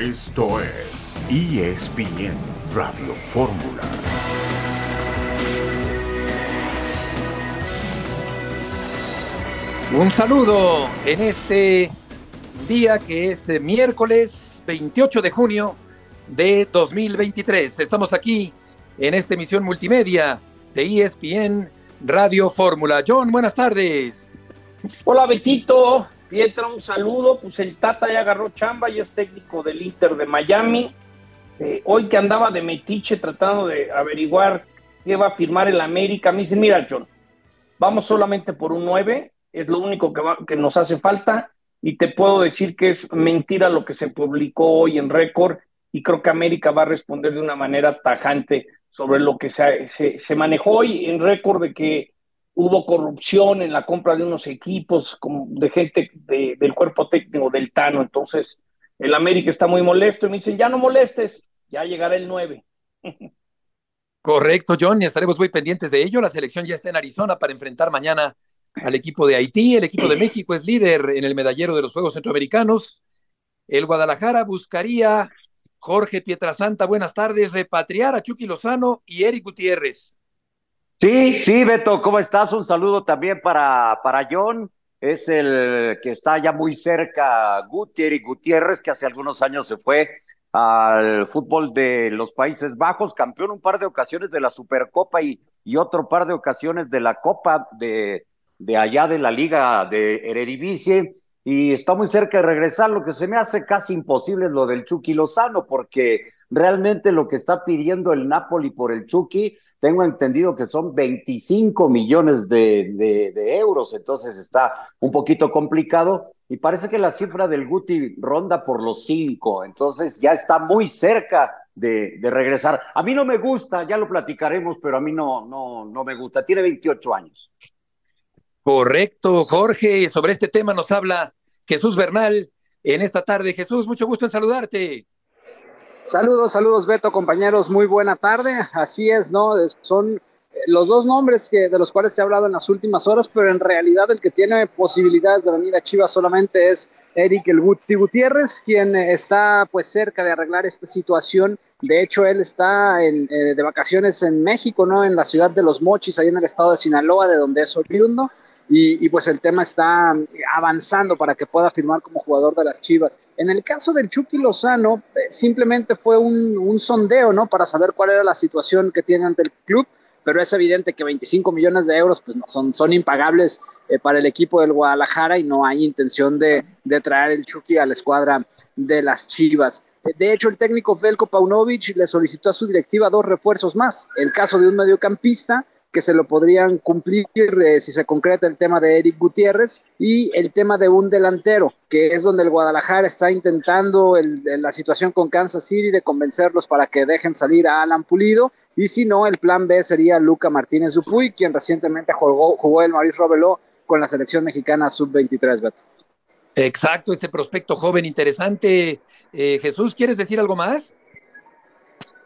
Esto es ESPN Radio Fórmula. Un saludo en este día que es eh, miércoles 28 de junio de 2023. Estamos aquí en esta emisión multimedia de ESPN Radio Fórmula. John, buenas tardes. Hola Betito, Pietra, un saludo. Pues el Tata ya agarró chamba y es técnico del Inter de Miami. Eh, hoy que andaba de metiche tratando de averiguar qué va a firmar el América, me dice, mira John, vamos solamente por un 9, es lo único que, que nos hace falta y te puedo decir que es mentira lo que se publicó hoy en récord y creo que América va a responder de una manera tajante sobre lo que se, se, manejó hoy en récord de que hubo corrupción en la compra de unos equipos de gente del cuerpo técnico del Tano. Entonces, el América está muy molesto y me dicen, ya no molestes, ya llegará el 9. Correcto, John, y estaremos muy pendientes de ello. La selección ya está en Arizona para enfrentar mañana al equipo de Haití. El equipo de México es líder en el medallero de los Juegos Centroamericanos. El Guadalajara buscaría Jorge Pietrasanta, buenas tardes, repatriar a Chucky Lozano y Eric Gutiérrez. Sí, sí, Beto, ¿cómo estás? Un saludo también para, para John. Es el que está ya muy cerca, Eric Gutiérrez, que hace algunos años se fue al fútbol de los Países Bajos, campeón un par de ocasiones de la Supercopa y, y otro par de ocasiones de la Copa de, de allá de la Liga de Eredivisie y está muy cerca de regresar. Lo que se me hace casi imposible es lo del Chucky Lozano, porque realmente lo que está pidiendo el Napoli por el Chucky, tengo entendido que son 25 millones de, euros, entonces está un poquito complicado. Y parece que la cifra del Guti ronda por los 5, entonces ya está muy cerca de, de, regresar. A mí no me gusta, ya lo platicaremos, pero a mí no, no, no me gusta. Tiene 28 años. Correcto, Jorge. Sobre este tema nos habla Jesús Bernal en esta tarde. Jesús, mucho gusto en saludarte. Saludos, saludos Beto, compañeros, muy buena tarde. Así es, ¿no? Son eh, los dos nombres que, de los cuales se ha hablado en las últimas horas, pero en realidad el que tiene posibilidades de venir a Chivas solamente es Eric El Guti Gutiérrez, quien está pues cerca de arreglar esta situación. De hecho, él está en, eh, de vacaciones en México, ¿no? En la ciudad de Los Mochis, ahí en el estado de Sinaloa, de donde es oriundo y, pues el tema está avanzando para que pueda firmar como jugador de las Chivas. En el caso del Chucky Lozano, eh, simplemente fue un, sondeo, ¿no? Para saber cuál era la situación que tiene ante el club, pero es evidente que 25 millones de euros pues no, son, son impagables eh, para el equipo del Guadalajara y no hay intención de, de traer el Chucky a la escuadra de las Chivas. De hecho, el técnico Felko Paunovic le solicitó a su directiva dos refuerzos más. El caso de un mediocampista que se lo podrían cumplir eh, si se concreta el tema de Eric Gutiérrez y el tema de un delantero, que es donde el Guadalajara está intentando la situación con Kansas City de convencerlos para que dejen salir a Alan Pulido y si no, el plan B sería Luca Martínez Dupuy, quien recientemente jugó, jugó el Maurice Robeló con la selección mexicana sub-23, Beto. Exacto, este prospecto joven interesante. Eh, Jesús, ¿quieres decir algo más?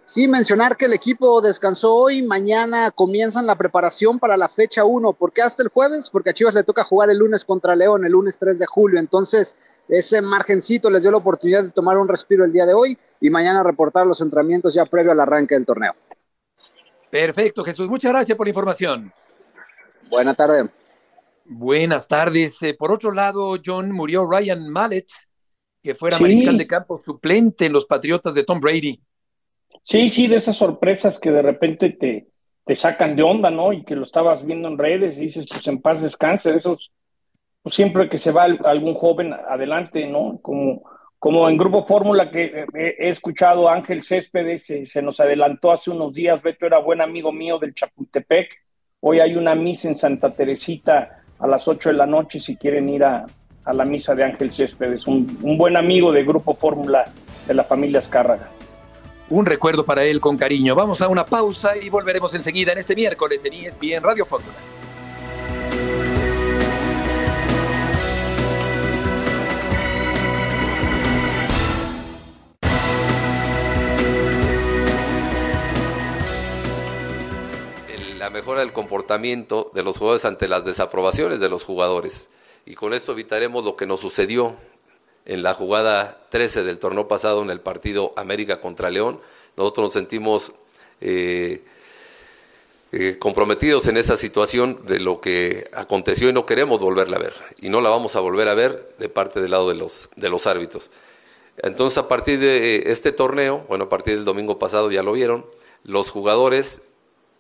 Sí, mencionar que el equipo descansó hoy, mañana comienzan la preparación para la fecha 1. ¿Por qué hasta el jueves? Porque a Chivas le toca jugar el lunes contra León, el lunes 3 de julio. Entonces, ese margencito les dio la oportunidad de tomar un respiro el día de hoy y mañana reportar los entrenamientos ya previo al arranque del torneo. Perfecto, Jesús. Muchas gracias por la información. Buenas tardes. Buenas tardes. Eh, por otro lado, John, murió Ryan Mallet, que fuera mariscal de campo suplente en los Patriotas de Tom Brady. Sí, sí, de esas sorpresas que de repente te, te sacan de onda, ¿no? Y que lo estabas viendo en redes y dices, pues en paz descanse, de esos, pues siempre que se va algún joven adelante, ¿no? Como, como en Grupo Fórmula que he escuchado Ángel Céspedes, se, se, nos adelantó hace unos días, Beto era buen amigo mío del Chapultepec, hoy hay una misa en Santa Teresita a las 8 de la noche si quieren ir a, a la misa de Ángel Céspedes, un, un buen amigo de Grupo Fórmula de la familia Escárraga un recuerdo para él con cariño. Vamos a una pausa y volveremos enseguida en este miércoles en ESPN Radio Fórmula. La mejora del comportamiento de los jugadores ante las desaprobaciones de los jugadores. Y con esto evitaremos lo que nos sucedió en la jugada 13 del torneo pasado en el partido América contra León. Nosotros nos sentimos eh, eh, comprometidos en esa situación de lo que aconteció y no queremos volverla a ver. Y no la vamos a volver a ver de parte del lado de los, de los árbitros. Entonces, a partir de este torneo, bueno, a partir del domingo pasado ya lo vieron, los jugadores,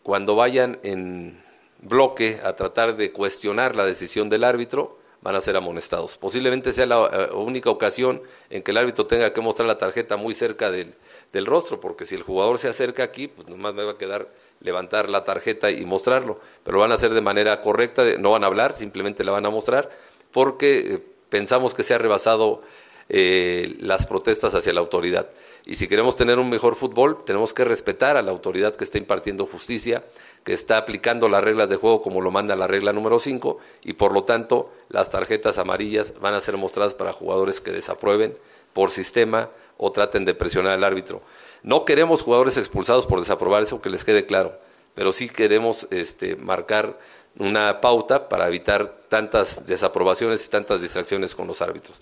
cuando vayan en bloque a tratar de cuestionar la decisión del árbitro, van a ser amonestados. Posiblemente sea la eh, única ocasión en que el árbitro tenga que mostrar la tarjeta muy cerca del, del rostro, porque si el jugador se acerca aquí, pues nomás me va a quedar levantar la tarjeta y mostrarlo, pero lo van a hacer de manera correcta, no van a hablar, simplemente la van a mostrar, porque eh, pensamos que se ha rebasado eh, las protestas hacia la autoridad. Y si queremos tener un mejor fútbol, tenemos que respetar a la autoridad que está impartiendo justicia, que está aplicando las reglas de juego como lo manda la regla número 5, y por lo tanto las tarjetas amarillas van a ser mostradas para jugadores que desaprueben por sistema o traten de presionar al árbitro. No queremos jugadores expulsados por desaprobar eso, que les quede claro, pero sí queremos este, marcar una pauta para evitar tantas desaprobaciones y tantas distracciones con los árbitros.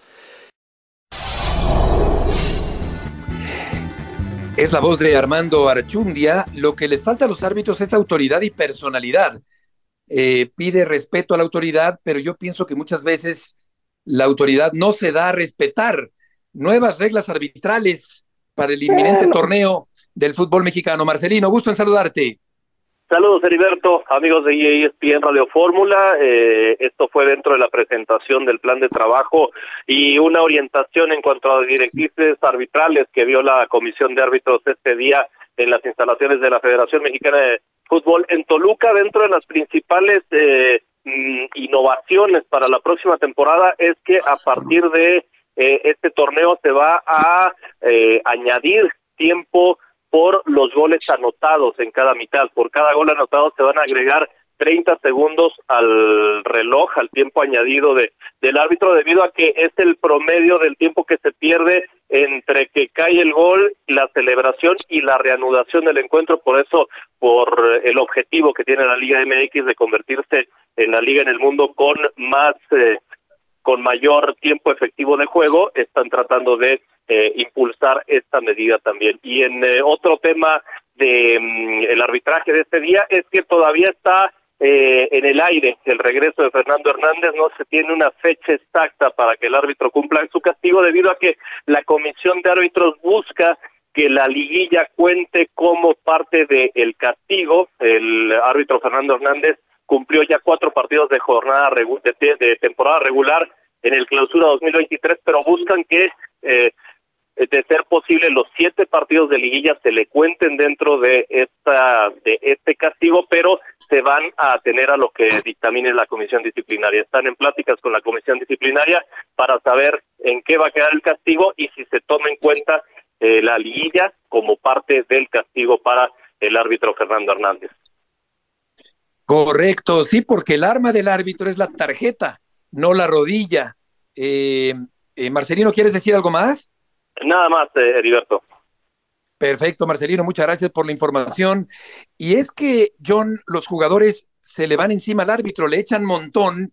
Es la voz de Armando Archundia. Lo que les falta a los árbitros es autoridad y personalidad. Eh, pide respeto a la autoridad, pero yo pienso que muchas veces la autoridad no se da a respetar nuevas reglas arbitrales para el inminente torneo del fútbol mexicano. Marcelino, gusto en saludarte. Saludos, Heriberto, amigos de ESPN Radio Fórmula. Eh, esto fue dentro de la presentación del plan de trabajo y una orientación en cuanto a directrices arbitrales que dio la Comisión de Árbitros este día en las instalaciones de la Federación Mexicana de Fútbol en Toluca. Dentro de las principales eh, mm, innovaciones para la próxima temporada es que a partir de eh, este torneo se va a eh, añadir tiempo por los goles anotados en cada mitad. Por cada gol anotado se van a agregar 30 segundos al reloj, al tiempo añadido de del árbitro, debido a que es el promedio del tiempo que se pierde entre que cae el gol, la celebración y la reanudación del encuentro. Por eso, por el objetivo que tiene la Liga MX de convertirse en la liga en el mundo con más eh, con mayor tiempo efectivo de juego, están tratando de eh, impulsar esta medida también. Y en eh, otro tema de mm, el arbitraje de este día es que todavía está eh, en el aire el regreso de Fernando Hernández, no se tiene una fecha exacta para que el árbitro cumpla su castigo debido a que la comisión de árbitros busca que la liguilla cuente como parte del castigo. El árbitro Fernando Hernández cumplió ya cuatro partidos de jornada de, de temporada regular en el clausura 2023, pero buscan que eh, de ser posible los siete partidos de liguilla se le cuenten dentro de esta de este castigo, pero se van a tener a lo que dictamine la comisión disciplinaria. Están en pláticas con la comisión disciplinaria para saber en qué va a quedar el castigo y si se toma en cuenta eh, la liguilla como parte del castigo para el árbitro Fernando Hernández. Correcto, sí, porque el arma del árbitro es la tarjeta, no la rodilla. Eh, eh, Marcelino, ¿quieres decir algo más? Nada más, eh, Heriberto. Perfecto, Marcelino, muchas gracias por la información. Y es que, John, los jugadores se le van encima al árbitro, le echan montón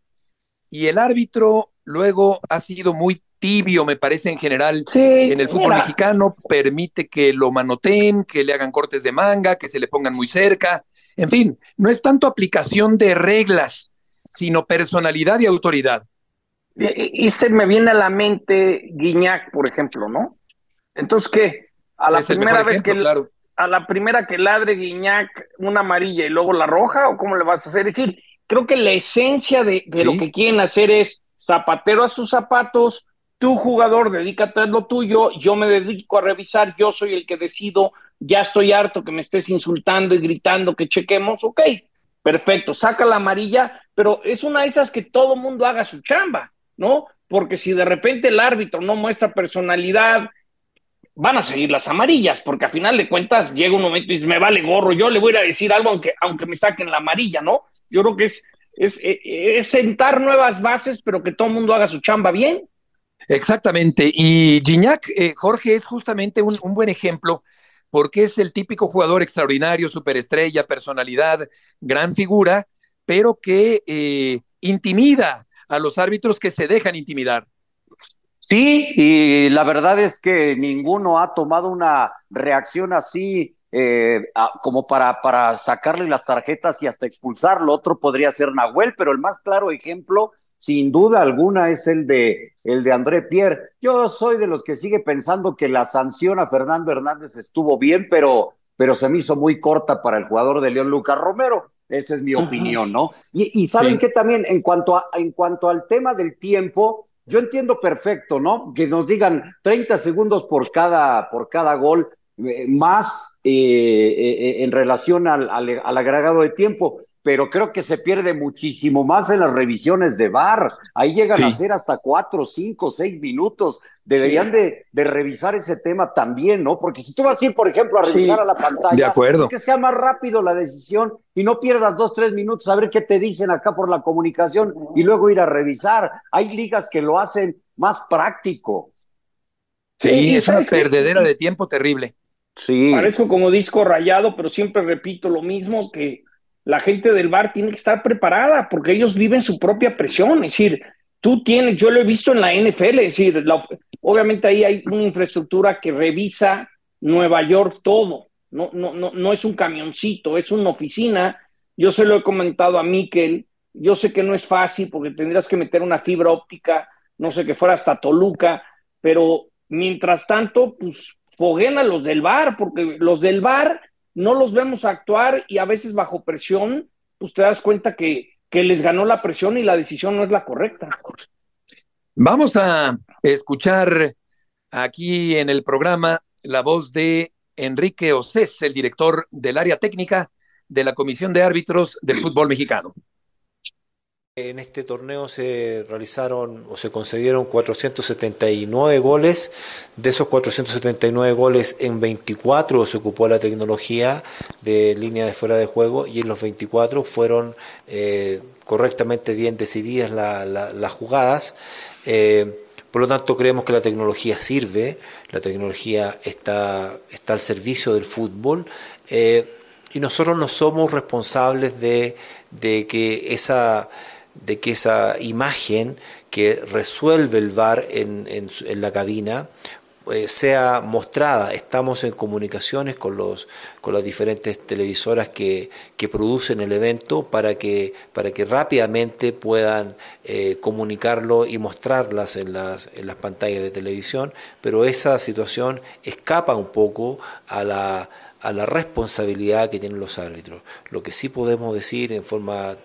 y el árbitro luego ha sido muy tibio, me parece en general, en el fútbol mexicano, permite que lo manoteen, que le hagan cortes de manga, que se le pongan muy cerca. En fin, no es tanto aplicación de reglas, sino personalidad y autoridad. Y, se me viene a la mente Guiñac, por ejemplo, ¿no? Entonces, ¿qué? A la primera vez que a la primera que ladre Guiñac una amarilla y luego la roja, o cómo le vas a hacer? Es decir, creo que la esencia de, lo que quieren hacer es zapatero a sus zapatos, tu jugador, dedícate a lo tuyo, yo me dedico a revisar, yo soy el que decido, ya estoy harto que me estés insultando y gritando que chequemos, ok, perfecto, saca la amarilla, pero es una de esas que todo mundo haga su chamba, ¿no? Porque si de repente el árbitro no muestra personalidad, van a seguir las amarillas, porque a final de cuentas llega un momento y dice, me vale gorro, yo le voy a decir algo aunque, aunque me saquen la amarilla, ¿no? Yo creo que es, es, es sentar nuevas bases, pero que todo el mundo haga su chamba bien. Exactamente. Y Gignac, eh, Jorge, es justamente un, buen ejemplo porque es el típico jugador extraordinario, superestrella, personalidad, gran figura, pero que eh, intimida a los árbitros que se dejan intimidar. Sí, y la verdad es que ninguno ha tomado una reacción así eh, como para, para sacarle las tarjetas y hasta expulsarlo. Otro podría ser Nahuel, pero el más claro ejemplo, sin duda alguna, es el de, el de André Pierre. Yo soy de los que sigue pensando que la sanción a Fernando Hernández estuvo bien, pero, pero se me hizo muy corta para el jugador de León Lucas Romero. Esa es mi opinión, ¿no? Y, saben que también en cuanto, a, en cuanto al tema del tiempo, yo entiendo perfecto, ¿no? Que nos digan 30 segundos por cada, por cada gol, eh, más eh, eh, en relación al, al, agregado de tiempo pero creo que se pierde muchísimo más en las revisiones de VAR. Ahí llegan a ser hasta cuatro, cinco, seis minutos. Deberían de, de, revisar ese tema también, ¿no? Porque si tú vas a ir, por ejemplo, a revisar a la pantalla, de acuerdo. que sea más rápido la decisión y no pierdas dos, tres minutos a ver qué te dicen acá por la comunicación y luego ir a revisar. Hay ligas que lo hacen más práctico. Sí, es una perdedera de tiempo terrible. Sí. Parezco como disco rayado, pero siempre repito lo mismo, que la gente del bar tiene que estar preparada porque ellos viven su propia presión. Es decir, tú tienes, yo lo he visto en la NFL, es decir, obviamente ahí hay una infraestructura que revisa Nueva York todo. No, no, no, no es un camioncito, es una oficina. Yo se lo he comentado a Miquel. Yo sé que no es fácil porque tendrías que meter una fibra óptica, no sé, que fuera hasta Toluca, pero mientras tanto, pues foguen a los del bar, porque los del bar no los vemos actuar y a veces bajo presión, pues te das cuenta que, que les ganó la presión y la decisión no es la correcta. Vamos a escuchar aquí en el programa la voz de Enrique Océs, el director del área técnica de la Comisión de Árbitros del Fútbol Mexicano. En este torneo se realizaron o se concedieron 479 goles. De esos 479 goles, en 24 se ocupó la tecnología de línea de fuera de juego y en los 24 fueron eh, correctamente bien decididas las jugadas. Eh, por lo tanto, creemos que la tecnología sirve, la tecnología está, está al servicio del fútbol eh, y nosotros no somos responsables de, de que esa de que esa imagen que resuelve el VAR en, en, la cabina eh, sea mostrada. Estamos en comunicaciones con, los, con las diferentes televisoras que, que producen el evento para que, para que rápidamente puedan eh, comunicarlo y mostrarlas en las, en las pantallas de televisión, pero esa situación escapa un poco a la a la responsabilidad que tienen los árbitros. Lo que sí podemos decir en forma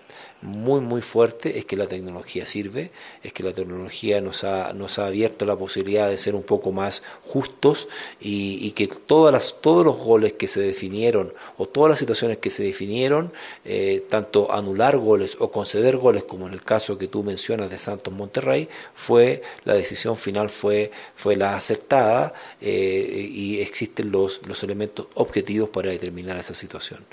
muy muy fuerte es que la tecnología sirve, es que la tecnología nos ha, nos ha abierto la posibilidad de ser un poco más justos y, que todas las, todos los goles que se definieron o todas las situaciones que se definieron, eh, tanto anular goles o conceder goles como en el caso que tú mencionas de Santos Monterrey, fue la decisión final fue, fue la aceptada eh, y existen los, los elementos objetivos para determinar esa situación.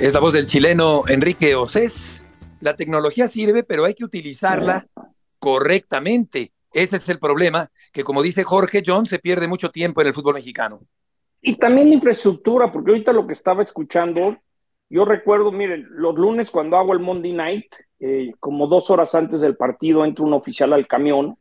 Es la voz del chileno Enrique Océs. La tecnología sirve, pero hay que utilizarla correctamente. Ese es el problema, que como dice Jorge John, se pierde mucho tiempo en el fútbol mexicano. Y también infraestructura, porque ahorita lo que estaba escuchando, yo recuerdo, miren, los lunes cuando hago el Monday Night, eh, como dos horas antes del partido entra un oficial al camión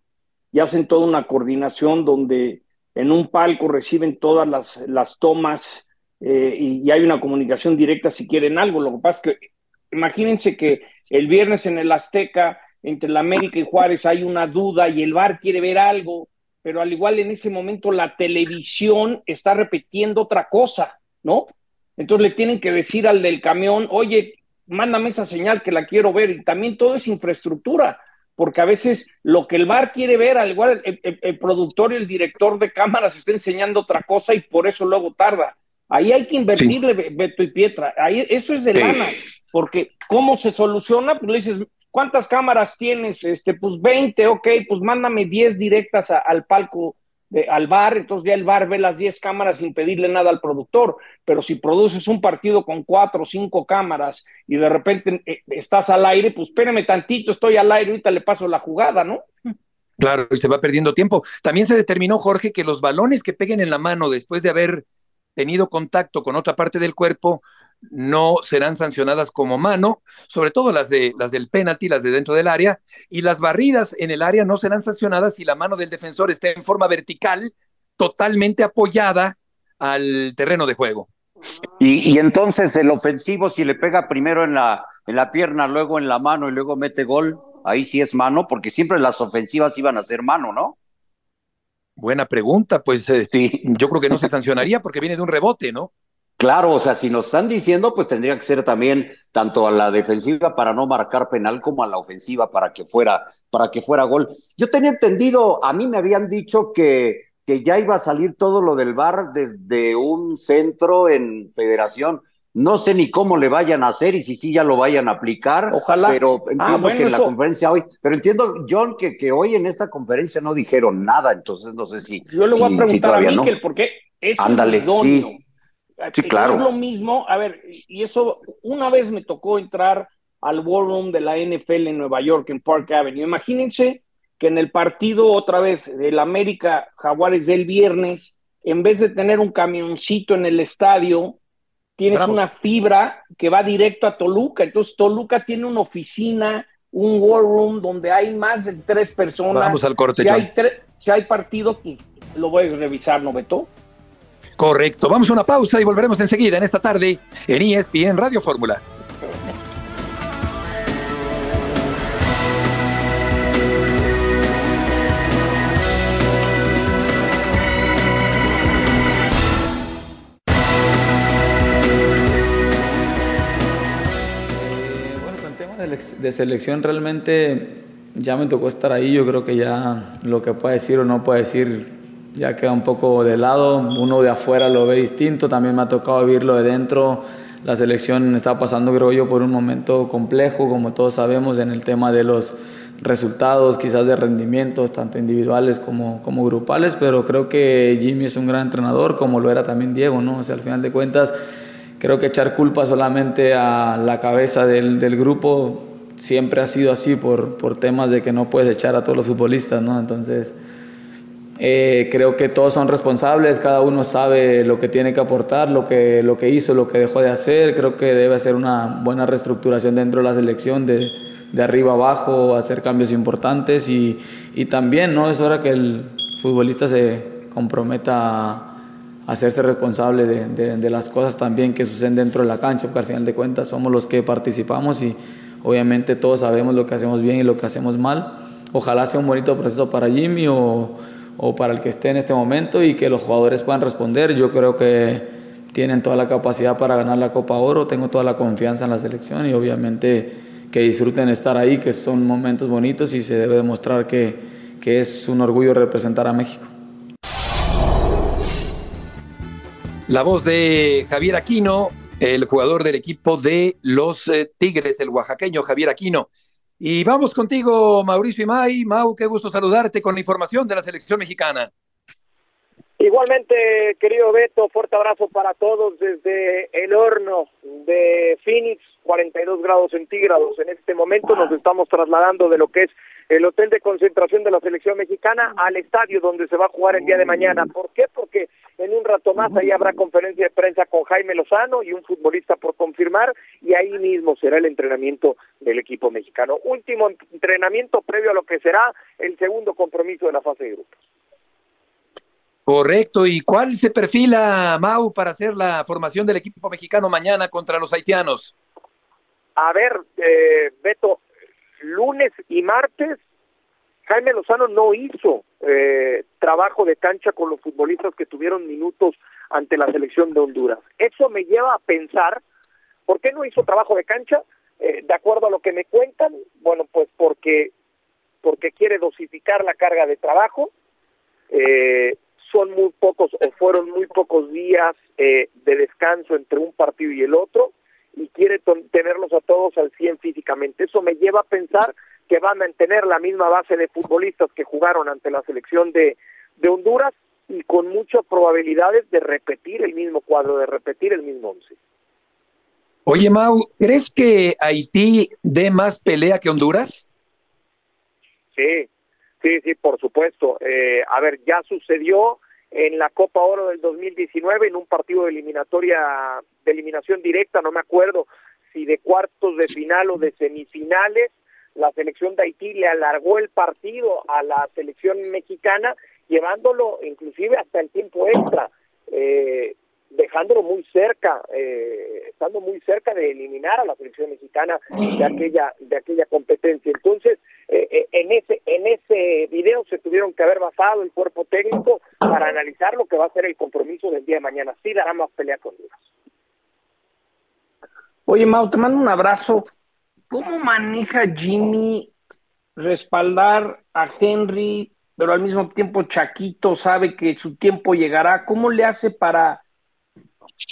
y hacen toda una coordinación donde en un palco reciben todas las, las tomas eh, y, hay una comunicación directa si quieren algo. Lo que pasa es que imagínense que el viernes en el Azteca, entre la América y Juárez, hay una duda y el VAR quiere ver algo, pero al igual en ese momento la televisión está repitiendo otra cosa, ¿no? Entonces le tienen que decir al del camión, oye, mándame esa señal que la quiero ver. Y también todo es infraestructura, porque a veces lo que el bar quiere ver, al igual el, el productor y el director de cámaras está enseñando otra cosa y por eso luego tarda. Ahí hay que invertirle, Beto y Pietra. Ahí, eso es de lana, porque ¿cómo se soluciona? Pues le dices, ¿cuántas cámaras tienes? Este, pues 20, ok, pues mándame 10 directas al palco, de, al bar, entonces ya el bar ve las 10 cámaras sin pedirle nada al productor. Pero si produces un partido con 4 o 5 cámaras y de repente eh, estás al aire, pues espérame tantito, estoy al aire, ahorita le paso la jugada, ¿no? Claro, y se va perdiendo tiempo. También se determinó, Jorge, que los balones que peguen en la mano después de haber tenido contacto con otra parte del cuerpo no serán sancionadas como mano, sobre todo las, de, las del penalti, las de dentro del área, y las barridas en el área no serán sancionadas si la mano del defensor está en forma vertical, totalmente apoyada al terreno de juego. Y, y entonces el ofensivo, si le pega primero en la, en la pierna, luego en la mano y luego mete gol, ahí sí es mano, porque siempre las ofensivas iban a ser mano, ¿no? Buena pregunta, pues eh, sí. yo creo que no se sancionaría porque viene de un rebote, ¿no? Claro, o sea, si nos están diciendo, pues tendría que ser también tanto a la defensiva para no marcar penal como a la ofensiva para que fuera, para que fuera gol. Yo tenía entendido, a mí me habían dicho que, que ya iba a salir todo lo del VAR desde un centro en federación. No sé ni cómo le vayan a hacer y si sí ya lo vayan a aplicar. Ojalá. Pero entiendo Ah, bueno, que en la conferencia hoy, pero entiendo, John, que, que hoy en esta conferencia no dijeron nada, entonces no sé si. Yo le voy si- a si preguntar a todavía no. Miquel, porque es Ándale, sí. Sí, claro. Es lo mismo, a ver, y eso, una vez me tocó entrar al War Room de la NFL en Nueva York, en Park Avenue. Imagínense que en el partido otra vez del América Jaguares del viernes, en vez de tener un camioncito en el estadio, tienes una fibra que va directo a Toluca. Entonces Toluca tiene una oficina, un War Room donde hay más de tres personas. Vamos al corte, si John. hay, si hay partido, pues, lo puedes revisar, ¿no, Beto? Correcto. Vamos a una pausa y volveremos enseguida en esta tarde en ESPN Radio Fórmula. De, selección realmente ya me tocó estar ahí, yo creo que ya lo que pueda decir o no puede decir ya queda un poco de lado, uno de afuera lo ve distinto, también me ha tocado vivirlo de dentro, la selección está pasando creo yo por un momento complejo, como todos sabemos, en el tema de los resultados, quizás de rendimientos, tanto individuales como, como grupales, pero creo que Jimmy es un gran entrenador, como lo era también Diego, ¿no? O sea, al final de cuentas, creo que echar culpa solamente a la cabeza del, del grupo siempre ha sido así por, por temas de que no puedes echar a todos los futbolistas, ¿no? Entonces, eh, creo que todos son responsables, cada uno sabe lo que tiene que aportar, lo que, lo que hizo, lo que dejó de hacer. Creo que debe hacer una buena reestructuración dentro de la selección, de, de arriba abajo, hacer cambios importantes y, y también ¿no? es hora que el futbolista se comprometa a hacerse responsable de, de- de las cosas también que suceden dentro de la cancha, porque al final de cuentas somos los que participamos y obviamente todos sabemos lo que hacemos bien y lo que hacemos mal. Ojalá sea un bonito proceso para Jimmy o, o para el que esté en este momento y que los jugadores puedan responder. Yo creo que tienen toda la capacidad para ganar la Copa Oro, tengo toda la confianza en la selección y obviamente que disfruten estar ahí, que son momentos bonitos y se debe demostrar que, que es un orgullo representar a México. La voz de Javier Aquino, el jugador del equipo de los eh, Tigres, el oaxaqueño Javier Aquino. Y vamos contigo, Mauricio Imay. Mau, qué gusto saludarte con la información de la selección mexicana. Igualmente, querido Beto, fuerte abrazo para todos desde el horno de Phoenix, 42 grados centígrados. En este momento nos estamos trasladando de lo que es el hotel de concentración de la selección mexicana al estadio donde se va a jugar el día de mañana. ¿Por qué? Porque en un rato más ahí habrá conferencia de prensa con Jaime Lozano y un futbolista por confirmar y ahí mismo será el entrenamiento del equipo mexicano. Último entrenamiento previo a lo que será el segundo compromiso de la fase de grupos. Correcto. ¿Y cuál se perfila, Mau, para hacer la formación del equipo mexicano mañana contra los haitianos? A ver, eh, Beto, lunes y martes, Jaime Lozano no hizo eh, trabajo de cancha con los futbolistas que tuvieron minutos ante la selección de Honduras. Eso me lleva a pensar, ¿por qué no hizo trabajo de cancha? Eh, de acuerdo a lo que me cuentan, bueno, pues porque, porque quiere dosificar la carga de trabajo. Eh, son muy pocos o fueron muy pocos días eh, de descanso entre un partido y el otro y quiere tenerlos a todos al 100 físicamente. Eso me lleva a pensar que va a mantener la misma base de futbolistas que jugaron ante la selección de, de Honduras y con muchas probabilidades de repetir el mismo cuadro, de repetir el mismo once. Oye, Mau, ¿crees que Haití dé más pelea que Honduras? Sí, sí, sí, por supuesto. Eh, a ver, ya sucedió en la Copa Oro del 2019 en un partido de eliminatoria de eliminación directa, no me acuerdo si de cuartos de final o de semifinales, la selección de Haití le alargó el partido a la selección mexicana, llevándolo inclusive hasta el tiempo extra. Eh, dejándolo muy cerca, eh, estando muy cerca de eliminar a la selección mexicana de aquella de aquella competencia. Entonces, eh, eh, en ese en ese video se tuvieron que haber basado el cuerpo técnico para analizar lo que va a ser el compromiso del día de mañana. Sí dará más pelea con Honduras. Oye, Mau, te mando un abrazo. ¿Cómo maneja Jimmy respaldar a Henry, pero al mismo tiempo Chaquito sabe que su tiempo llegará? ¿Cómo le hace para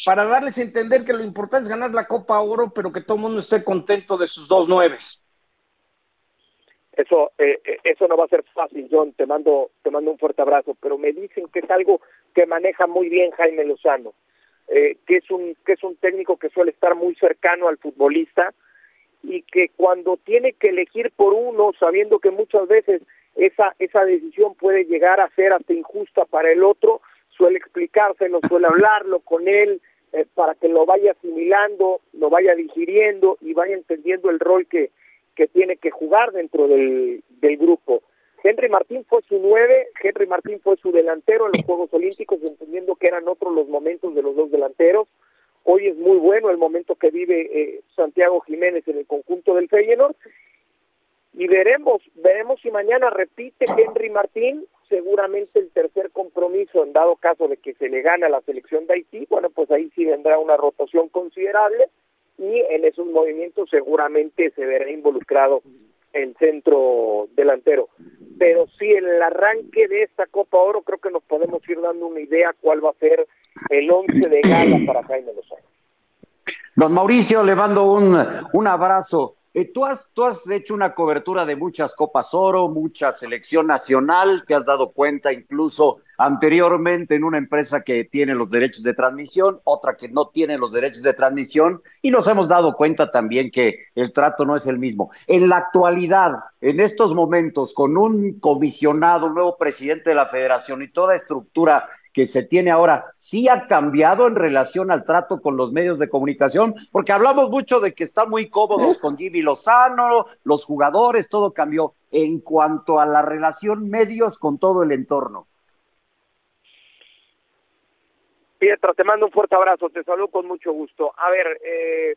para darles a entender que lo importante es ganar la Copa Oro, pero que todo el mundo esté contento de sus dos nueves. Eso, eh, eh, eso no va a ser fácil, John. Te mando, te mando un fuerte abrazo. Pero me dicen que es algo que maneja muy bien Jaime Lozano, eh, que es un, que es un técnico que suele estar muy cercano al futbolista y que cuando tiene que elegir por uno, sabiendo que muchas veces esa, esa decisión puede llegar a ser hasta injusta para el otro, suele explicárselo, suele hablarlo con él eh, para que lo vaya asimilando, lo vaya digiriendo y vaya entendiendo el rol que, que tiene que jugar dentro del, del grupo. Henry Martín fue su nueve, Henry Martín fue su delantero en los Juegos Olímpicos, entendiendo que eran otros los momentos de los dos delanteros. Hoy es muy bueno el momento que vive eh, Santiago Jiménez en el conjunto del Feyenoord y veremos, veremos si mañana repite Henry Martín seguramente el tercer compromiso, en dado caso de que se le gane a la selección de Haití, bueno, pues ahí sí vendrá una rotación considerable y en esos movimientos seguramente se verá involucrado el centro delantero. Pero sí, el arranque de esta Copa Oro creo que nos podemos ir dando una idea cuál va a ser el once de gala para Jaime Lozano. Don Mauricio, le mando un, un abrazo. Eh, tú, has, tú has hecho una cobertura de muchas Copas Oro, mucha selección nacional, te has dado cuenta incluso anteriormente en una empresa que tiene los derechos de transmisión, otra que no tiene los derechos de transmisión, y nos hemos dado cuenta también que el trato no es el mismo. En la actualidad, en estos momentos, con un comisionado, un nuevo presidente de la federación y toda estructura que se tiene ahora sí ha cambiado en relación al trato con los medios de comunicación? Porque hablamos mucho de que están muy cómodos con Jimmy Lozano, los jugadores, todo cambió en cuanto a la relación medios con todo el entorno. Pietra, te mando un fuerte abrazo, te saludo con mucho gusto. A ver, eh,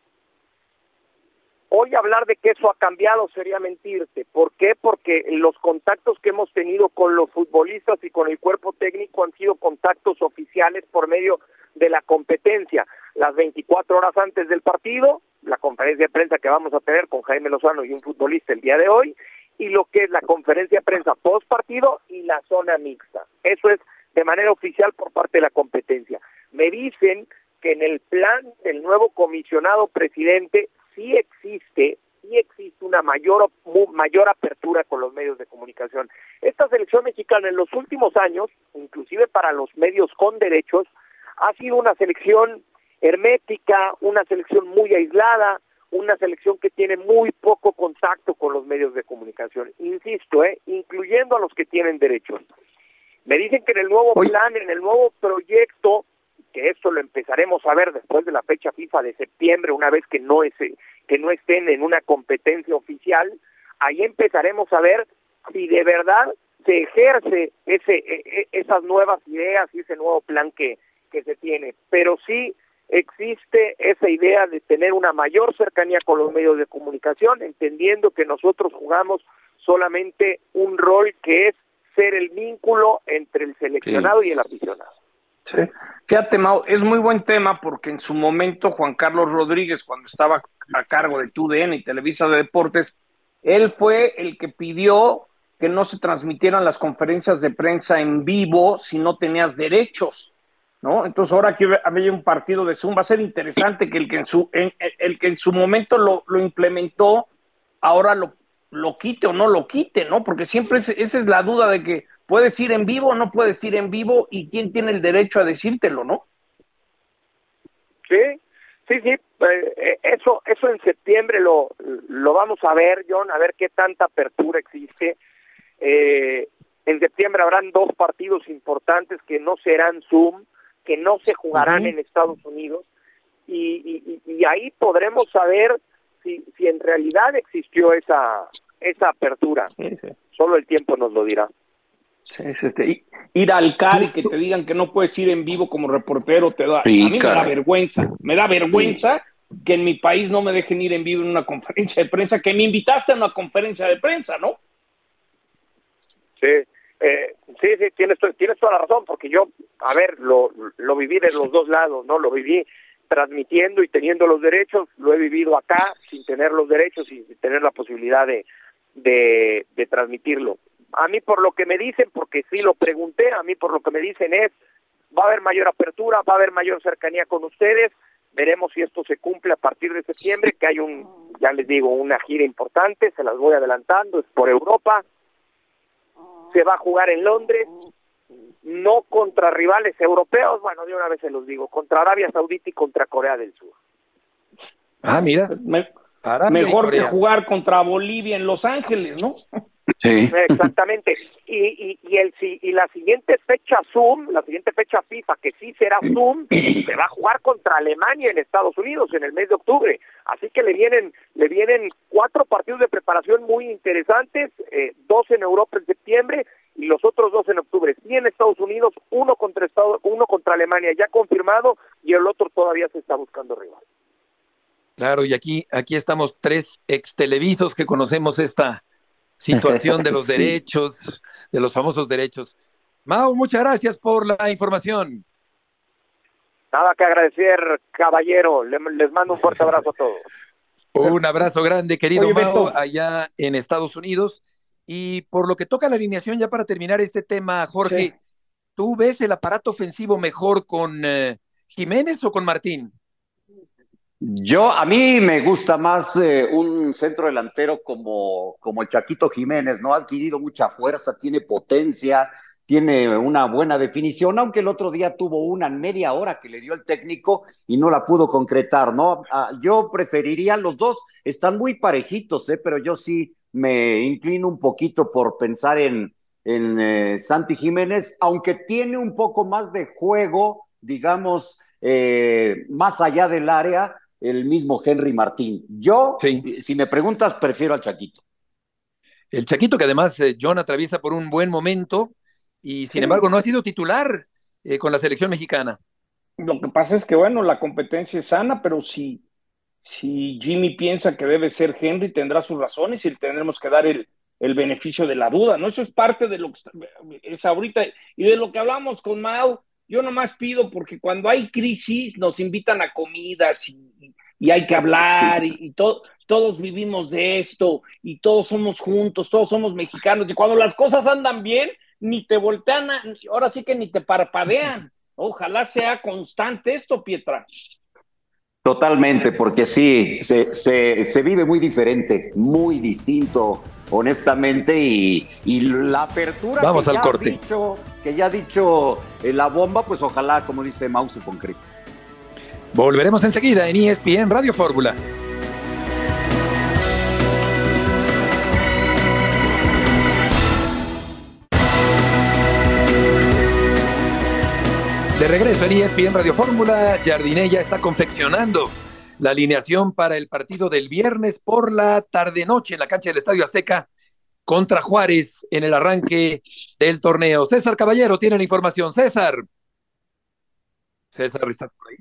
Hoy hablar de que eso ha cambiado sería mentirte. ¿Por qué? Porque los contactos que hemos tenido con los futbolistas y con el cuerpo técnico han sido contactos oficiales por medio de la competencia. Las 24 horas antes del partido, la conferencia de prensa que vamos a tener con Jaime Lozano y un futbolista el día de hoy, y lo que es la conferencia de prensa post partido y la zona mixta. Eso es de manera oficial por parte de la competencia. Me dicen que en el plan del nuevo comisionado presidente sí existe, sí existe una mayor, mayor apertura con los medios de comunicación. Esta selección mexicana en los últimos años, inclusive para los medios con derechos, ha sido una selección hermética, una selección muy aislada, una selección que tiene muy poco contacto con los medios de comunicación, insisto, eh, incluyendo a los que tienen derechos. Me dicen que en el nuevo plan, en el nuevo proyecto, que esto lo empezaremos a ver después de la fecha FIFA de septiembre, una vez que no es, que no estén en una competencia oficial, ahí empezaremos a ver si de verdad se ejerce ese e, e, esas nuevas ideas y ese nuevo plan que que se tiene, pero sí existe esa idea de tener una mayor cercanía con los medios de comunicación, entendiendo que nosotros jugamos solamente un rol que es ser el vínculo entre el seleccionado y el aficionado. Sí. Fíjate, Mau, es muy buen tema porque en su momento Juan Carlos Rodríguez, cuando estaba a cargo de TUDN y Televisa de Deportes, él fue el que pidió que no se transmitieran las conferencias de prensa en vivo si no tenías derechos, ¿no? Entonces ahora que había un partido de Zoom, va a ser interesante que el que en su, el que en su momento lo, lo implementó, ahora lo, lo quite o no lo quite, ¿no? Porque siempre esa es la duda de que puedes ir en vivo o no puedes ir en vivo y quién tiene el derecho a decírtelo, ¿no? Sí, sí, sí, eh, eso, eso en septiembre lo, lo vamos a ver, John, a ver qué tanta apertura existe. Eh, en septiembre habrán dos partidos importantes que no serán Zoom, que no se jugarán en Estados Unidos, y, y, ahí podremos saber si, si en realidad existió esa, esa apertura. Solo el tiempo nos lo dirá. Este, ir al CAR y que te digan que no puedes ir en vivo como reportero, te da, a mí me da vergüenza, me da vergüenza que en mi país no me dejen ir en vivo en una conferencia de prensa, que me invitaste a una conferencia de prensa, ¿no? Sí, eh, sí, sí, tienes, tienes toda la razón, porque yo, a ver, lo, lo viví de los dos lados, ¿no? Lo viví transmitiendo y teniendo los derechos, lo he vivido acá sin tener los derechos y sin tener la posibilidad de, de, de transmitirlo. A mí por lo que me dicen, porque sí lo pregunté, a mí por lo que me dicen es, va a haber mayor apertura, va a haber mayor cercanía con ustedes, veremos si esto se cumple a partir de septiembre, que hay un, ya les digo, una gira importante, se las voy adelantando, es por Europa, se va a jugar en Londres, no contra rivales europeos, bueno, de una vez se los digo, contra Arabia Saudita y contra Corea del Sur. Ah, mira. mejor que jugar contra Bolivia en Los Ángeles, ¿no? Sí. Exactamente. Y, y, el, y la siguiente fecha Zoom, la siguiente fecha FIFA, que sí será Zoom, se va a jugar contra Alemania en Estados Unidos en el mes de octubre. Así que le vienen, le vienen cuatro partidos de preparación muy interesantes, eh, dos en Europa en septiembre y los otros dos en octubre. Sí en Estados Unidos, uno contra Estados, uno contra Alemania ya confirmado y el otro todavía se está buscando rival. Claro, y aquí, aquí estamos tres ex televisos que conocemos esta situación de los derechos, de los famosos derechos. Mau, muchas gracias por la información. Nada que agradecer, caballero. Les mando un fuerte abrazo a todos. Un abrazo grande, querido Mau, allá en Estados Unidos. Y por lo que toca la alineación, ya para terminar este tema, Jorge, ¿tú ves el aparato ofensivo mejor con eh, Jiménez o con Martín? Yo, a mí me gusta más eh, un centro delantero como, como el Chaquito Jiménez, ¿no? Ha adquirido mucha fuerza, tiene potencia, tiene una buena definición, aunque el otro día tuvo una media hora que le dio el técnico y no la pudo concretar, ¿no? Ah, yo preferiría, los dos están muy parejitos, ¿eh? Pero yo sí me inclino un poquito por pensar en, en eh, Santi Jiménez, aunque tiene un poco más de juego, digamos, eh, más allá del área, el mismo Henry Martín. Yo, si, me preguntas, prefiero al Chaquito. El Chaquito que además eh, John atraviesa por un buen momento y sin embargo no ha sido titular eh, con la selección mexicana. Lo que pasa es que, bueno, la competencia es sana, pero si, si Jimmy piensa que debe ser Henry, tendrá sus razones y tendremos que dar el, el beneficio de la duda, ¿no? Eso es parte de lo que es ahorita y de lo que hablamos con Mao yo nomás pido porque cuando hay crisis nos invitan a comidas y, hay que hablar y, todos vivimos de esto y todos somos juntos, todos somos mexicanos y cuando las cosas andan bien ni te voltean, ahora sí que ni te parpadean. Ojalá sea constante esto, Pietra. Totalmente, porque sí, se, se, vive muy diferente, muy distinto, honestamente, y, la apertura Vamos al corte. que ya ha dicho eh, la bomba, pues ojalá, como dice Mouse, concreto. Volveremos enseguida en ESPN Radio Fórmula. De regreso en ESPN Radio Fórmula, Jardinella está confeccionando la alineación para el partido del viernes por la tarde-noche en la cancha del Estadio Azteca contra Juárez en el arranque del torneo. César Caballero tiene la información. César. César está por ahí.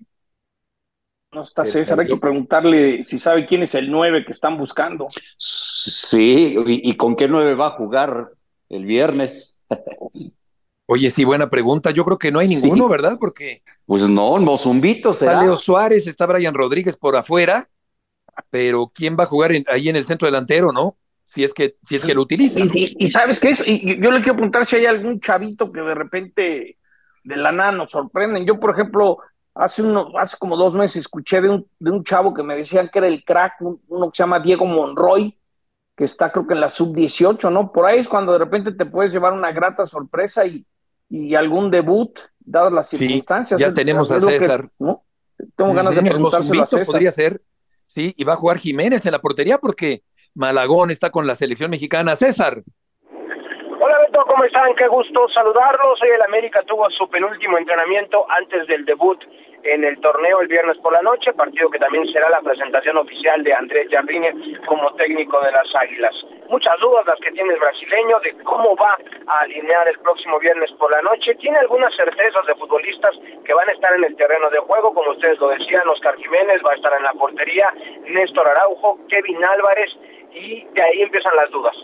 No está César, hay que preguntarle si sabe quién es el 9 que están buscando. Sí, y, y con qué 9 va a jugar el viernes. Oye, sí, buena pregunta. Yo creo que no hay ninguno, ¿verdad? Porque. Pues no, Mozumbitos será. Está Leo Suárez, está Brian Rodríguez por afuera, pero ¿quién va a jugar ahí en el centro delantero, no? Si es que, si es que lo utiliza. Y, sabes qué es, y yo le quiero preguntar si hay algún chavito que de repente de la nada nos sorprenden. Yo, por ejemplo, hace uno, hace como dos meses escuché de un, de un chavo que me decían que era el crack, uno que se llama Diego Monroy, que está creo que en la sub 18, ¿no? Por ahí es cuando de repente te puedes llevar una grata sorpresa y y algún debut, dadas las circunstancias. ya tenemos a César. ¿no? Tengo ganas de preguntárselo a César. Podría ser, sí, y va a jugar Jiménez en la portería porque Malagón está con la selección mexicana. César. Hola, Beto, ¿cómo están? Qué gusto saludarlos. Hoy el América tuvo su penúltimo entrenamiento antes del debut en el torneo el viernes por la noche, partido que también será la presentación oficial de Andrés Jardine como técnico de las Águilas. Muchas dudas las que tiene el brasileño de cómo va a alinear el próximo viernes por la noche. Tiene algunas certezas de futbolistas que van a estar en el terreno de juego, como ustedes lo decían, Oscar Jiménez va a estar en la portería, Néstor Araujo, Kevin Álvarez, y de ahí empiezan las dudas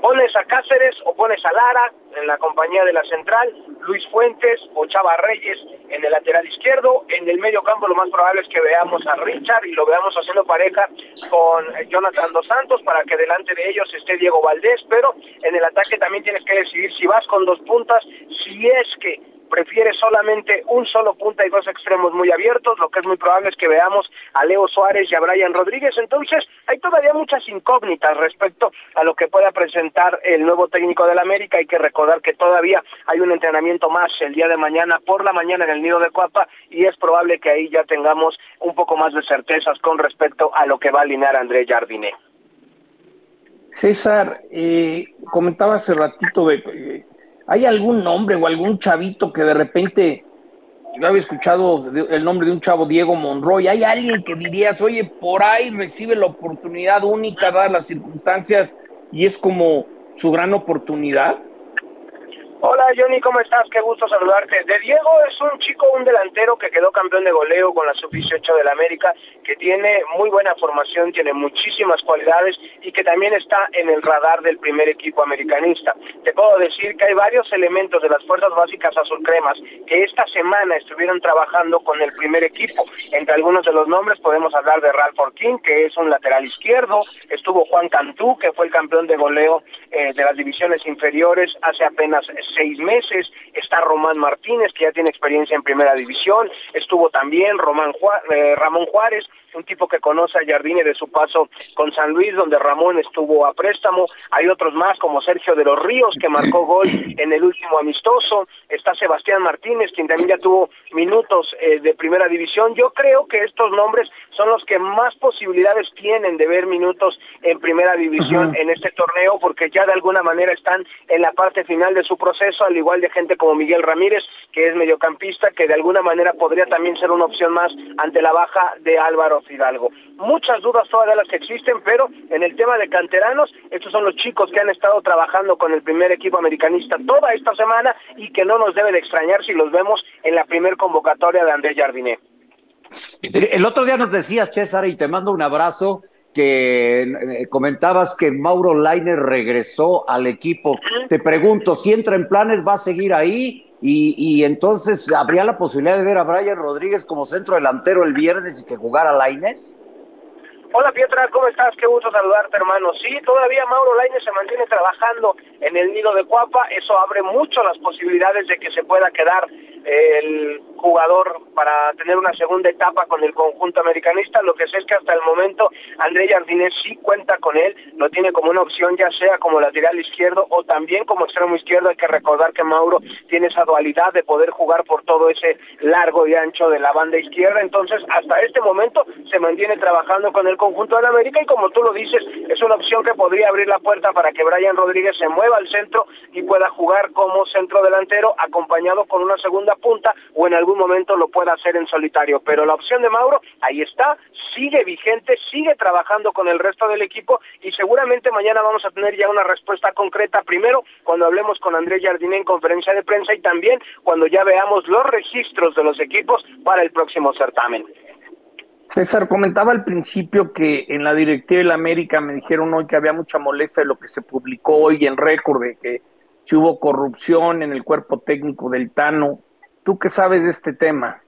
pones a Cáceres o pones a Lara en la compañía de la central, Luis Fuentes o Chava Reyes en el lateral izquierdo, en el medio campo lo más probable es que veamos a Richard y lo veamos haciendo pareja con Jonathan Dos Santos para que delante de ellos esté Diego Valdés, pero en el ataque también tienes que decidir si vas con dos puntas, si es que prefiere solamente un solo punta y dos extremos muy abiertos, lo que es muy probable es que veamos a Leo Suárez y a Brian Rodríguez. Entonces, hay todavía muchas incógnitas respecto a lo que pueda presentar el nuevo técnico del América. Hay que recordar que todavía hay un entrenamiento más el día de mañana por la mañana en el Nido de Cuapa y es probable que ahí ya tengamos un poco más de certezas con respecto a lo que va a alinear André Jardiné. César, eh, comentaba hace ratito de eh, ¿Hay algún nombre o algún chavito que de repente, yo había escuchado el nombre de un chavo, Diego Monroy, ¿hay alguien que dirías, oye, por ahí recibe la oportunidad única, dadas las circunstancias, y es como su gran oportunidad? Hola Johnny, ¿cómo estás? Qué gusto saludarte. De Diego es un chico, un delantero que quedó campeón de goleo con la sub-18 del América, que tiene muy buena formación, tiene muchísimas cualidades y que también está en el radar del primer equipo americanista. Te puedo decir que hay varios elementos de las fuerzas básicas azul cremas que esta semana estuvieron trabajando con el primer equipo. Entre algunos de los nombres podemos hablar de Ralph Orkin, que es un lateral izquierdo, estuvo Juan Cantú, que fue el campeón de goleo eh, de las divisiones inferiores hace apenas seis meses, está Román Martínez, que ya tiene experiencia en primera división, estuvo también Román eh, Ramón Juárez, un tipo que conoce a Jardine de su paso con San Luis, donde Ramón estuvo a préstamo. Hay otros más, como Sergio de los Ríos, que marcó gol en el último amistoso. Está Sebastián Martínez, quien también ya tuvo minutos eh, de primera división. Yo creo que estos nombres son los que más posibilidades tienen de ver minutos en primera división en este torneo, porque ya de alguna manera están en la parte final de su proceso, al igual de gente como Miguel Ramírez, que es mediocampista, que de alguna manera podría también ser una opción más ante la baja de Álvaro Fidalgo. Muchas dudas todavía las que existen, pero en el tema de canteranos, estos son los chicos que han estado trabajando con el primer equipo americanista toda esta semana y que no nos debe de extrañar si los vemos en la primer convocatoria de Andrés Jardiné. El otro día nos decías, César, y te mando un abrazo, que eh, comentabas que Mauro Lainer regresó al equipo. Te pregunto, si entra en planes, ¿va a seguir ahí? Y, y, entonces habría la posibilidad de ver a Brian Rodríguez como centro delantero el viernes y que jugara Laines. Hola Pietra, ¿cómo estás? Qué gusto saludarte hermano. Sí, todavía Mauro Lainez se mantiene trabajando en el nido de Cuapa, eso abre mucho las posibilidades de que se pueda quedar el jugador para tener una segunda etapa con el conjunto americanista. Lo que sé es que hasta el momento André Jardinés sí cuenta con él, lo tiene como una opción ya sea como lateral izquierdo o también como extremo izquierdo. Hay que recordar que Mauro tiene esa dualidad de poder jugar por todo ese largo y ancho de la banda izquierda. Entonces, hasta este momento se mantiene trabajando con el conjunto de América y como tú lo dices, es una opción que podría abrir la puerta para que Brian Rodríguez se mueva al centro y pueda jugar como centro delantero acompañado con una segunda punta o en algún momento lo pueda hacer en solitario. Pero la opción de Mauro, ahí está, sigue vigente, sigue trabajando con el resto del equipo y seguramente mañana vamos a tener ya una respuesta concreta, primero cuando hablemos con Andrés Jardiné en conferencia de prensa y también cuando ya veamos los registros de los equipos para el próximo certamen. César, comentaba al principio que en la directiva de la América me dijeron hoy que había mucha molestia de lo que se publicó hoy en récord, de que si hubo corrupción en el cuerpo técnico del Tano. ¿Tú qué sabes de este tema?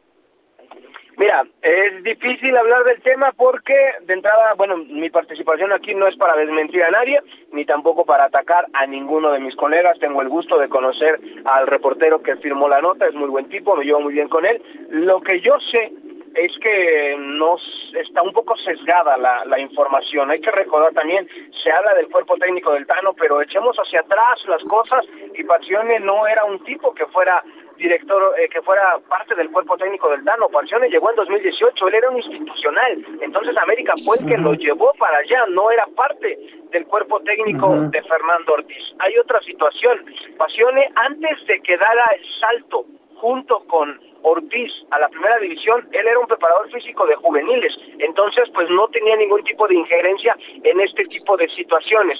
Mira, es difícil hablar del tema porque de entrada, bueno, mi participación aquí no es para desmentir a nadie, ni tampoco para atacar a ninguno de mis colegas. Tengo el gusto de conocer al reportero que firmó la nota, es muy buen tipo, me llevo muy bien con él. Lo que yo sé es que nos está un poco sesgada la, la información. Hay que recordar también, se habla del cuerpo técnico del Tano, pero echemos hacia atrás las cosas y Pacione no era un tipo que fuera director, eh, que fuera parte del cuerpo técnico del Tano. Parcione llegó en 2018, él era un institucional. Entonces América fue el que lo llevó para allá, no era parte del cuerpo técnico de Fernando Ortiz. Hay otra situación. Pasione, antes de que dara el salto junto con Ortiz a la primera división, él era un preparador físico de juveniles, entonces pues no tenía ningún tipo de injerencia en este tipo de situaciones.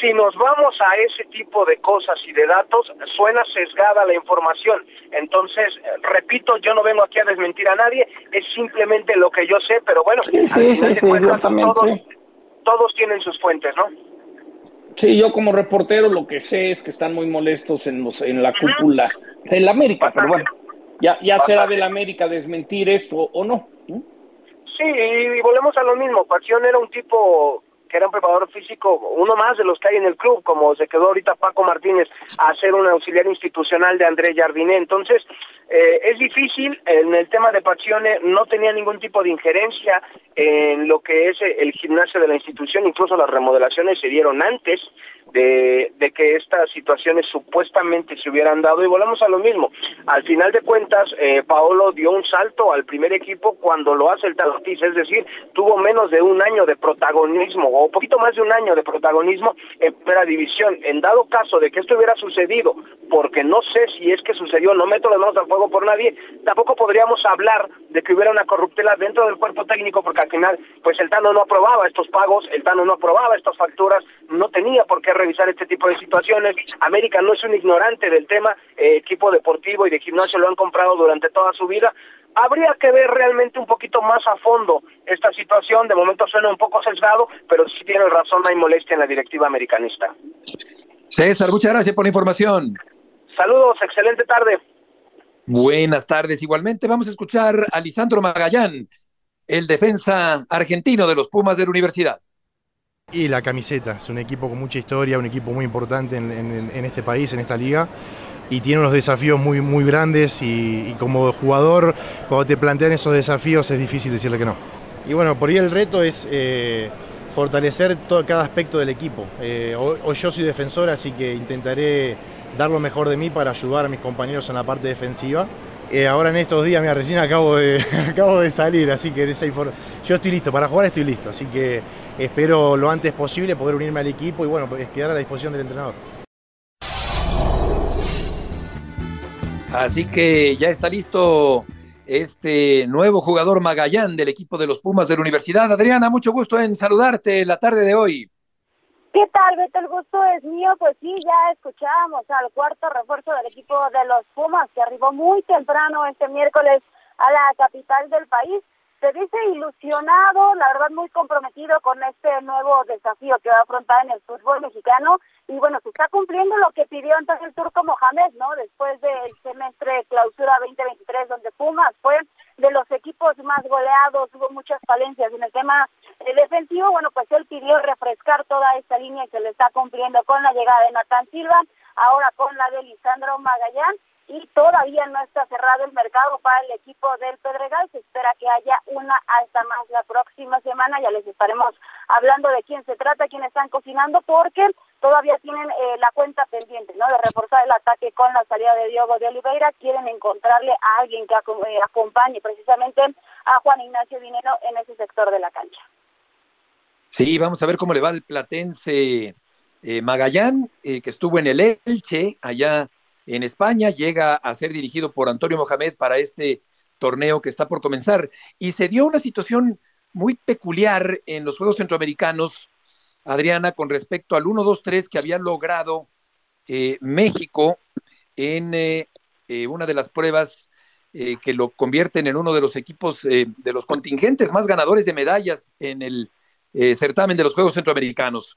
Si nos vamos a ese tipo de cosas y de datos, suena sesgada la información. Entonces, repito, yo no vengo aquí a desmentir a nadie, es simplemente lo que yo sé, pero bueno, al final de cuentas, todos, todos tienen sus fuentes, ¿no? Sí, yo como reportero lo que sé es que están muy molestos en, los, en la cúpula del América, pero bueno, ya, ya será del América desmentir esto o no. Sí, y volvemos a lo mismo. Pasión era un tipo que era un preparador físico, uno más de los que hay en el club, como se quedó ahorita Paco Martínez a ser un auxiliar institucional de André Jardiné. Entonces, eh, es difícil, en el tema de Pacione no tenía ningún tipo de injerencia en lo que es el gimnasio de la institución, incluso las remodelaciones se dieron antes de, de que estas situaciones supuestamente se hubieran dado y volvemos a lo mismo. Al final de cuentas, eh, Paolo dio un salto al primer equipo cuando lo hace el Talotis, es decir, tuvo menos de un año de protagonismo o poquito más de un año de protagonismo en primera división. En dado caso de que esto hubiera sucedido, porque no sé si es que sucedió, no meto las manos al fuego por nadie, tampoco podríamos hablar de que hubiera una corruptela dentro del cuerpo técnico, porque al final, pues el Tano no aprobaba estos pagos, el Tano no aprobaba estas facturas, no tenía por qué revisar este tipo de situaciones. América no es un ignorante del tema, eh, equipo deportivo y de gimnasio lo han comprado durante toda su vida. Habría que ver realmente un poquito más a fondo esta situación. De momento suena un poco sesgado, pero sí tiene razón, hay molestia en la directiva americanista. César, muchas gracias por la información. Saludos, excelente tarde. Buenas tardes. Igualmente vamos a escuchar a Lisandro Magallán, el defensa argentino de los Pumas de la Universidad. Y la camiseta, es un equipo con mucha historia, un equipo muy importante en, en- en este país, en esta liga, y tiene unos desafíos muy, muy grandes y, y como jugador, cuando te plantean esos desafíos es difícil decirle que no. Y bueno, por ahí el reto es eh, fortalecer todo, cada aspecto del equipo. Eh, hoy, yo soy defensor, así que intentaré dar lo mejor de mí para ayudar a mis compañeros en la parte defensiva. Eh, ahora en estos días, mira, recién acabo de, acabo de salir, así que esa yo estoy listo, para jugar estoy listo, así que espero lo antes posible poder unirme al equipo y bueno, pues quedar a la disposición del entrenador. Así que ya está listo este nuevo jugador Magallán del equipo de los Pumas de la Universidad. Adriana, mucho gusto en saludarte la tarde de hoy. ¿Qué tal, Beto? El gusto es mío. Pues sí, ya escuchábamos al cuarto refuerzo del equipo de los Pumas, que arribó muy temprano este miércoles a la capital del país. Se dice ilusionado, la verdad muy comprometido con este nuevo desafío que va a afrontar en el fútbol mexicano. Y bueno, se está cumpliendo lo que pidió entonces el turco Mohamed, ¿no? Después del semestre clausura 2023, donde Pumas fue de los equipos más goleados, hubo muchas falencias en el tema eh, defensivo. Bueno, pues él pidió refrescar toda esta línea y se le está cumpliendo con la llegada de Natán Silva, ahora con la de Lisandro Magallán y todavía no está cerrado el mercado para el equipo del Pedregal. Se espera que haya una alta más la próxima semana. Ya les estaremos hablando de quién se trata, quién están cocinando, porque todavía tienen eh, la cuenta pendiente, ¿no? De reforzar el ataque con la salida de Diogo de Oliveira. Quieren encontrarle a alguien que aco- eh, acompañe precisamente a Juan Ignacio Dinero en ese sector de la cancha. Sí, vamos a ver cómo le va al platense eh, Magallán, eh, que estuvo en el Elche, allá en España, llega a ser dirigido por Antonio Mohamed para este torneo que está por comenzar. Y se dio una situación muy peculiar en los Juegos Centroamericanos, Adriana, con respecto al 1-2-3 que había logrado eh, México en eh, eh, una de las pruebas eh, que lo convierten en uno de los equipos eh, de los contingentes más ganadores de medallas en el certamen de los Juegos Centroamericanos.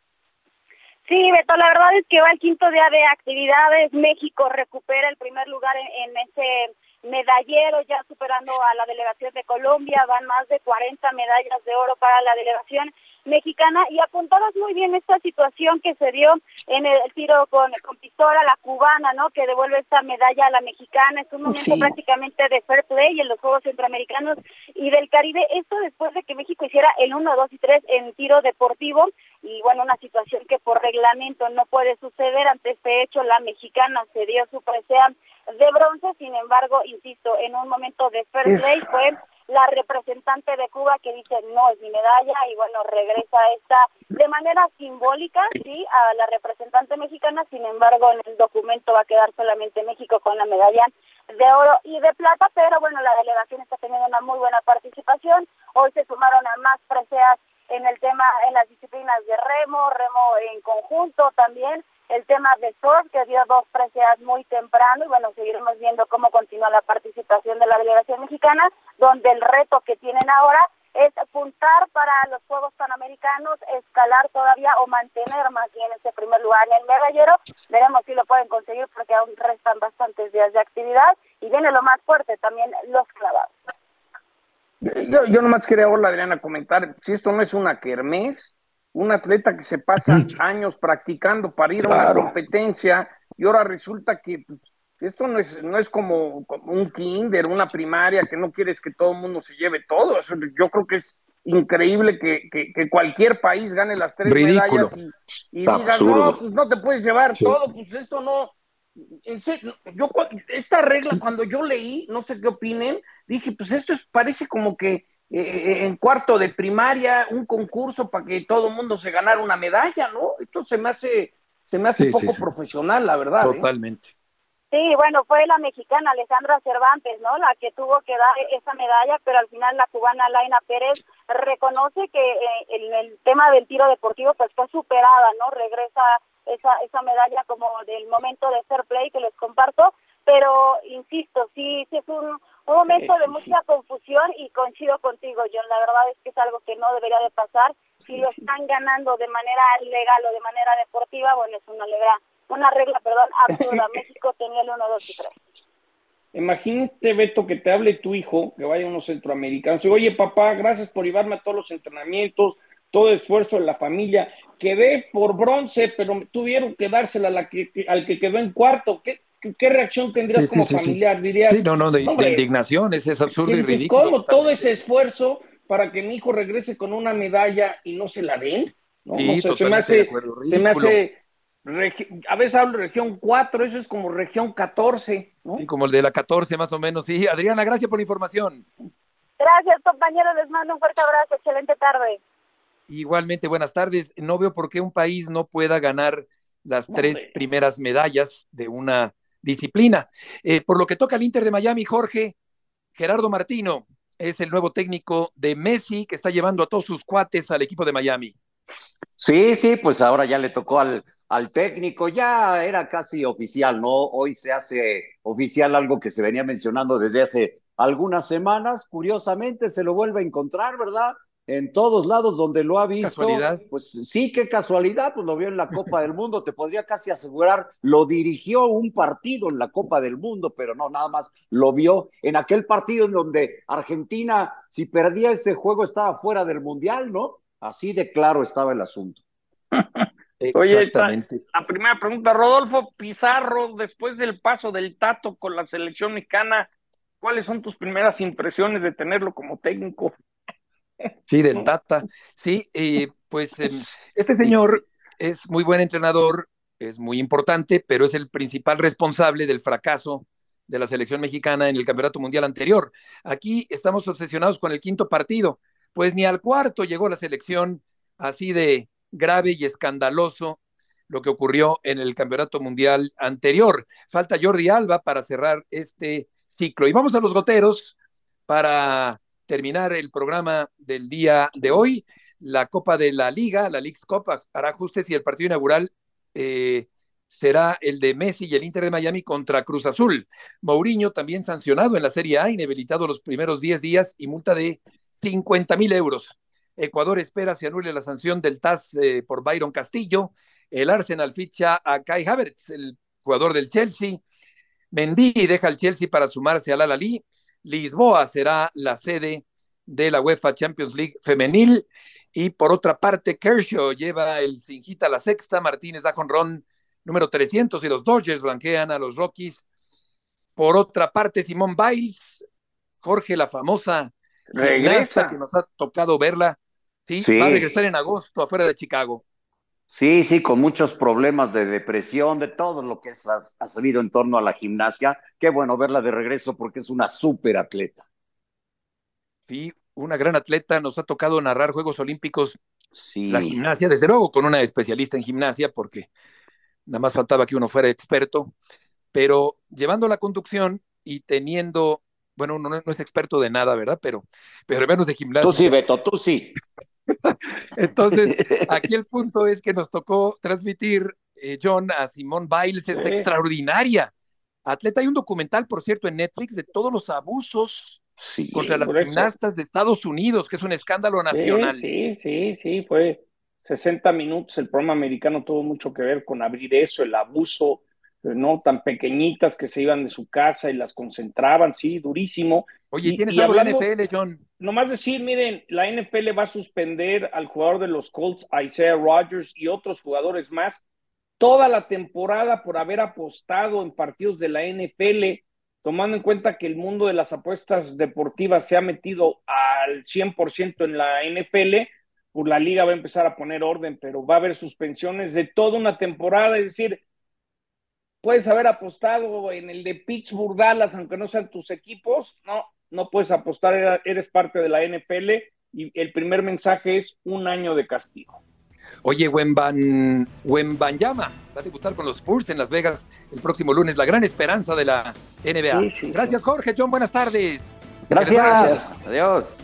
Sí, Beto, la verdad es que va el quinto día de actividades. México recupera el primer lugar en, en ese medallero, ya superando a la delegación de Colombia. Van más de 40 medallas de oro para la delegación mexicana y apuntabas muy bien esta situación que se dio en el tiro con, con pistola, la cubana, ¿no? Que devuelve esta medalla a la mexicana. Es un momento Sí. prácticamente de fair play en los Juegos Centroamericanos y del Caribe. Esto después de que México hiciera el 1, 2 y 3 en tiro deportivo y bueno, una situación que por reglamento no puede suceder. Ante este hecho, la mexicana se dio su presea de bronce. Sin embargo, insisto, en un momento de fair play fue la representante de Cuba que dice no es mi medalla y bueno, regresa esta de manera simbólica, sí, a la representante mexicana, sin embargo en el documento va a quedar solamente México con la medalla de oro y de plata, pero bueno, la delegación está teniendo una muy buena participación, hoy se sumaron a más preseas en el tema, en las disciplinas de remo, remo en conjunto también, el tema de surf, que dio dos preseas muy temprano, y bueno, seguiremos viendo cómo continúa la participación de la delegación mexicana, donde el reto que tienen ahora es apuntar para los Juegos Panamericanos, escalar todavía o mantener más bien ese primer lugar en el medallero. Veremos si lo pueden conseguir porque aún restan bastantes días de actividad y viene lo más fuerte también los clavados. Yo, yo nomás quería ahora, Adriana, comentar, si esto no es una kermés, un atleta que se pasa años practicando para ir a una competencia y ahora resulta que pues, esto no es, no es como, un kinder, una primaria, que no quieres que todo el mundo se lleve todo. yo creo que es increíble que, que, cualquier país gane las tres medallas y, digas, no, pues no te puedes llevar todo, pues esto no. yo, esta regla, cuando yo leí, no sé qué opinen, dije, pues esto es, parece como que eh, eh, en cuarto de primaria, un concurso para que todo el mundo se ganara una medalla, ¿no? Esto se me hace, se me hace poco profesional, la verdad. ¿eh? Totalmente. Sí, bueno, fue la mexicana Alejandra Cervantes, ¿no? La que tuvo que dar esa medalla, pero al final la cubana Laina Pérez reconoce que en el tema del tiro deportivo pues fue superada, ¿no? Regresa esa, esa medalla como del momento de fair play que les comparto, pero insisto, sí, sí es un, un momento de mucha confusión y coincido contigo, John. La verdad es que es algo que no debería de pasar. Si lo están ganando de manera legal o de manera deportiva, bueno, es una regla, una regla, perdón, absurda. México tenía el 1, 2 y 3. Imagínate, Beto, que te hable tu hijo, que vaya a unos centroamericanos. Oye, papá, gracias por llevarme a todos los entrenamientos, todo el esfuerzo de la familia. Quedé por bronce, pero tuvieron que dársela a la que, al que quedó en cuarto. ¿Qué, ¿qué reacción tendrías como familiar? Dirías, sí, no, no, de, indignación, es, absurdo y ridículo. ¿Cómo todo ese esfuerzo para que mi hijo regrese con una medalla y no se la den? No, sí, se me hace, se me hace a veces hablo de región 4, eso es como región 14, ¿no? Sí, como el de la 14 más o menos. Sí, Adriana, gracias por la información. Gracias, compañero, les mando un fuerte abrazo, excelente tarde. Igualmente, buenas tardes. No veo por qué un país no pueda ganar las tres primeras medallas de una disciplina. Eh, por lo que toca al Inter de Miami, Jorge, Gerardo Martino es el nuevo técnico de Messi que está llevando a todos sus cuates al equipo de Miami. Sí, sí, pues ahora ya le tocó al, al técnico, ya era casi oficial, ¿no? Hoy se hace oficial algo que se venía mencionando desde hace algunas semanas, curiosamente se lo vuelve a encontrar, ¿verdad? En todos lados donde lo ha visto. Casualidad. Pues sí, qué casualidad, pues lo vio en la Copa del Mundo, te podría casi asegurar, lo dirigió un partido en la Copa del Mundo, pero no, nada más lo vio en aquel partido en donde Argentina, si perdía ese juego, estaba fuera del Mundial, ¿no? Así de claro estaba el asunto. Oye, la primera pregunta, Rodolfo Pizarro, después del paso del Tato con la selección mexicana, ¿cuáles son tus primeras impresiones de tenerlo como técnico? Sí, del Tata. Sí, pues em, este señor es muy buen entrenador, es muy importante, pero es el principal responsable del fracaso de la selección mexicana en el Campeonato Mundial anterior. Aquí estamos obsesionados con el quinto partido, pues ni al cuarto llegó la selección así de grave y escandaloso lo que ocurrió en el Campeonato Mundial anterior. Falta Jordi Alba para cerrar este ciclo. Y vamos a los goteros para terminar el programa del día de hoy. La Copa de la Liga, la League's Cup, hará ajustes y el partido inaugural eh, será el de Messi y el Inter de Miami contra Cruz Azul. Mourinho también sancionado en la Serie A, inhabilitado los primeros 10 días y multa de 50 mil euros. Ecuador espera se anule la sanción del TAS eh, por Byron Castillo. El Arsenal ficha a Kai Havertz, el jugador del Chelsea. Mendy deja al Chelsea para sumarse al Al-Ali. Lisboa será la sede de la UEFA Champions League femenil. Y por otra parte, Kershaw lleva el Sinjita a la sexta, Martínez da con Ron número 300 y los Dodgers blanquean a los Rockies. Por otra parte, Simón Biles, Jorge, la famosa regresa que nos ha tocado verla, ¿sí? va a regresar en agosto afuera de Chicago. Sí, sí, con muchos problemas de depresión, de todo lo que ha, salido en torno a la gimnasia. Qué bueno verla de regreso porque es una súper atleta. Sí, una gran atleta. Nos ha tocado narrar Juegos Olímpicos, Sí. la gimnasia, desde luego con una especialista en gimnasia, porque nada más faltaba que uno fuera experto, pero llevando la conducción y teniendo, bueno, uno no, no es experto de nada, ¿verdad? Pero, pero menos de gimnasia. Tú sí, Beto, tú sí. Entonces, aquí el punto es que nos tocó transmitir, eh, John, a Simón Biles, esta Sí. extraordinaria atleta. Hay un documental, por cierto, en Netflix de todos los abusos Sí. contra las correcto. gimnastas de Estados Unidos, que es un escándalo nacional. Sí, sí, sí, sí, fue 60 minutos. El programa americano tuvo mucho que ver con abrir eso, el abuso, no tan pequeñitas que se iban de su casa y las concentraban, sí, durísimo. Oye, Y- ¿tienes y algo de hablando- NFL, John? Nomás decir, miren, la NFL va a suspender al jugador de los Colts, Isaiah Rodgers, y otros jugadores más toda la temporada por haber apostado en partidos de la NFL, tomando en cuenta que el mundo de las apuestas deportivas se ha metido al 100% en la NFL, pues la liga va a empezar a poner orden, pero va a haber suspensiones de toda una temporada, es decir, puedes haber apostado en el de Pittsburgh, Dallas, aunque no sean tus equipos, no, no puedes apostar, eres parte de la NFL y el primer mensaje es un año de castigo. Oye, Wemban, Wembanyama va a debutar con los Spurs en Las Vegas el próximo lunes, la gran esperanza de la NBA. Sí, sí, sí. Gracias, Jorge. John, buenas tardes. Gracias. Adiós.